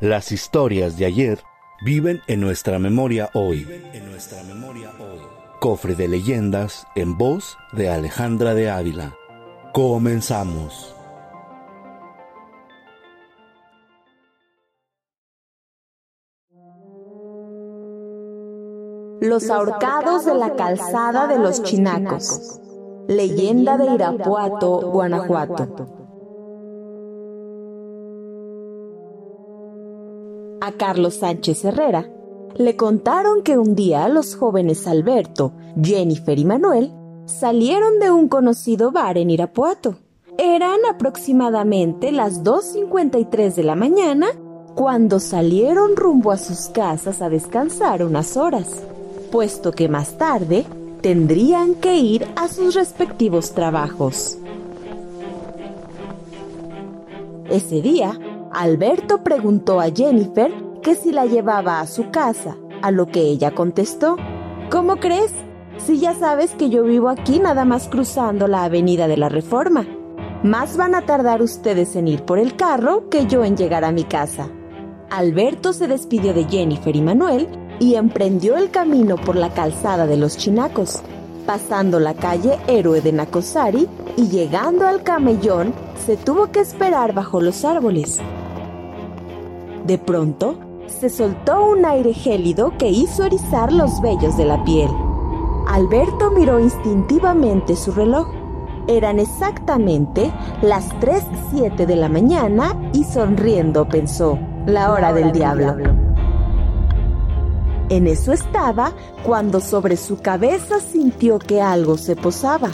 Las historias de ayer viven en nuestra memoria hoy. Cofre de leyendas en voz de Alejandra de Ávila. Comenzamos. Los ahorcados de la calzada de los chinacos. Leyenda de Irapuato, Guanajuato. A Carlos Sánchez Herrera le contaron que un día los jóvenes Alberto, Jennifer y Manuel salieron de un conocido bar en Irapuato. Eran aproximadamente las 2.53 de la mañana cuando salieron rumbo a sus casas a descansar unas horas puesto que más tarde tendrían que ir a sus respectivos trabajos. Ese día, Alberto preguntó a Jennifer que si la llevaba a su casa, a lo que ella contestó, ¿Cómo crees? Si ya sabes que yo vivo aquí nada más cruzando la avenida de la Reforma. Más van a tardar ustedes en ir por el carro que yo en llegar a mi casa. Alberto se despidió de Jennifer y Manuel y emprendió el camino por la calzada de los Chinacos, pasando la calle Héroe de Nacosari y llegando al camellón se tuvo que esperar bajo los árboles. De pronto, se soltó un aire gélido que hizo erizar los vellos de la piel. Alberto miró instintivamente su reloj. Eran exactamente las 3.07 de la mañana y sonriendo pensó, la hora, del, diablo. En eso estaba cuando sobre su cabeza sintió que algo se posaba.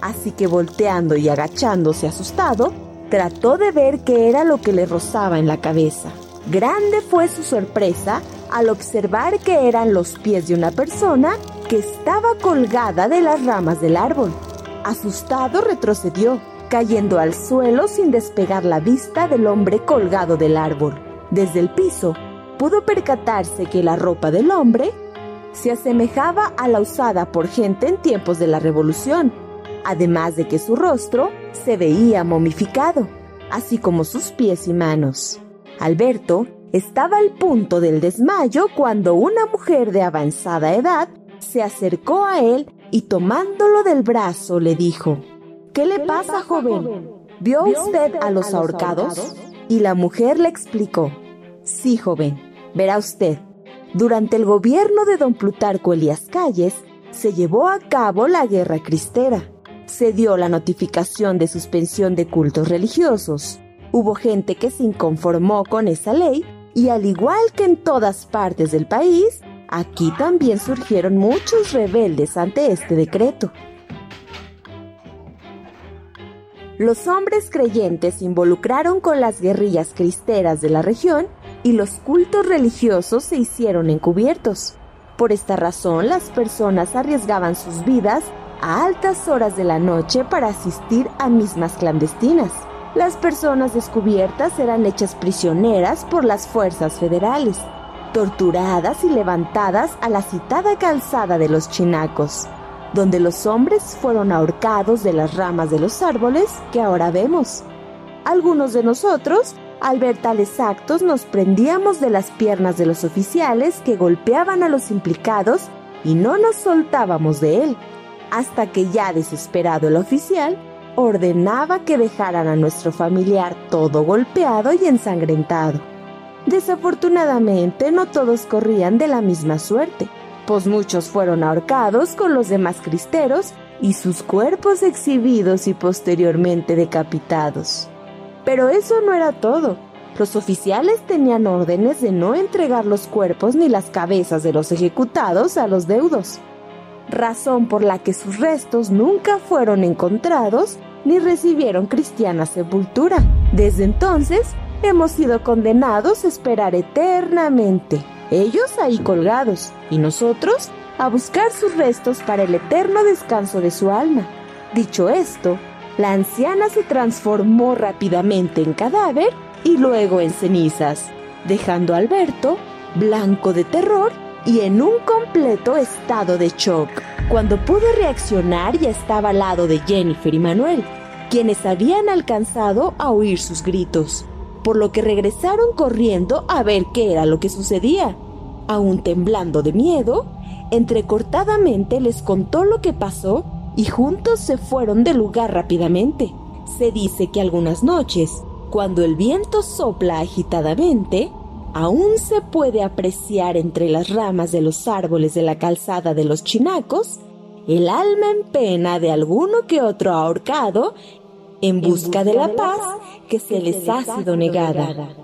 Así que volteando y agachándose asustado, trató de ver qué era lo que le rozaba en la cabeza. Grande fue su sorpresa al observar que eran los pies de una persona que estaba colgada de las ramas del árbol. Asustado retrocedió, cayendo al suelo sin despegar la vista del hombre colgado del árbol. Desde el piso pudo percatarse que la ropa del hombre se asemejaba a la usada por gente en tiempos de la Revolución, además de que su rostro se veía momificado, así como sus pies y manos. Alberto estaba al punto del desmayo cuando una mujer de avanzada edad se acercó a él y tomándolo del brazo le dijo, ¿Qué le pasa, joven? ¿Vio usted a los ahorcados? Y la mujer le explicó, Sí, joven, verá usted, durante el gobierno de don Plutarco Elías Calles se llevó a cabo la guerra cristera. Se dio la notificación de suspensión de cultos religiosos. Hubo gente que se inconformó con esa ley y al igual que en todas partes del país, aquí también surgieron muchos rebeldes ante este decreto. Los hombres creyentes se involucraron con las guerrillas cristeras de la región y los cultos religiosos se hicieron encubiertos. Por esta razón, las personas arriesgaban sus vidas a altas horas de la noche para asistir a mismas clandestinas. Las personas descubiertas eran hechas prisioneras por las fuerzas federales, torturadas y levantadas a la citada calzada de los chinacos, donde los hombres fueron ahorcados de las ramas de los árboles que ahora vemos. Algunos de nosotros al ver tales actos nos prendíamos de las piernas de los oficiales que golpeaban a los implicados y no nos soltábamos de él, hasta que ya desesperado el oficial ordenaba que dejaran a nuestro familiar todo golpeado y ensangrentado. Desafortunadamente no todos corrían de la misma suerte, pues muchos fueron ahorcados con los demás cristeros y sus cuerpos exhibidos y posteriormente decapitados. Pero eso no era todo. Los oficiales tenían órdenes de no entregar los cuerpos ni las cabezas de los ejecutados a los deudos, razón por la que sus restos nunca fueron encontrados ni recibieron cristiana sepultura. Desde entonces, hemos sido condenados a esperar eternamente, ellos ahí colgados, y nosotros a buscar sus restos para el eterno descanso de su alma. Dicho esto, la anciana se transformó rápidamente en cadáver y luego en cenizas, dejando a Alberto blanco de terror y en un completo estado de shock. Cuando pudo reaccionar ya estaba al lado de Jennifer y Manuel, quienes habían alcanzado a oír sus gritos, por lo que regresaron corriendo a ver qué era lo que sucedía. Aún temblando de miedo, entrecortadamente les contó lo que pasó y juntos se fueron del lugar rápidamente. Se dice que algunas noches, cuando el viento sopla agitadamente, aún se puede apreciar entre las ramas de los árboles de la calzada de los chinacos el alma en pena de alguno que otro ahorcado en busca de la paz que se les ha sido negada.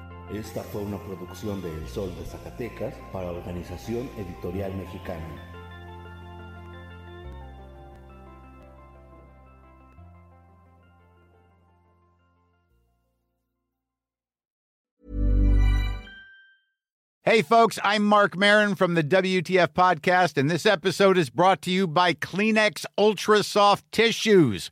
Esta fue una producción de El Sol de Zacatecas para Organización Editorial Mexicana. Hey, folks, I'm Mark Marin from the WTF Podcast, and this episode is brought to you by Kleenex Ultra Soft Tissues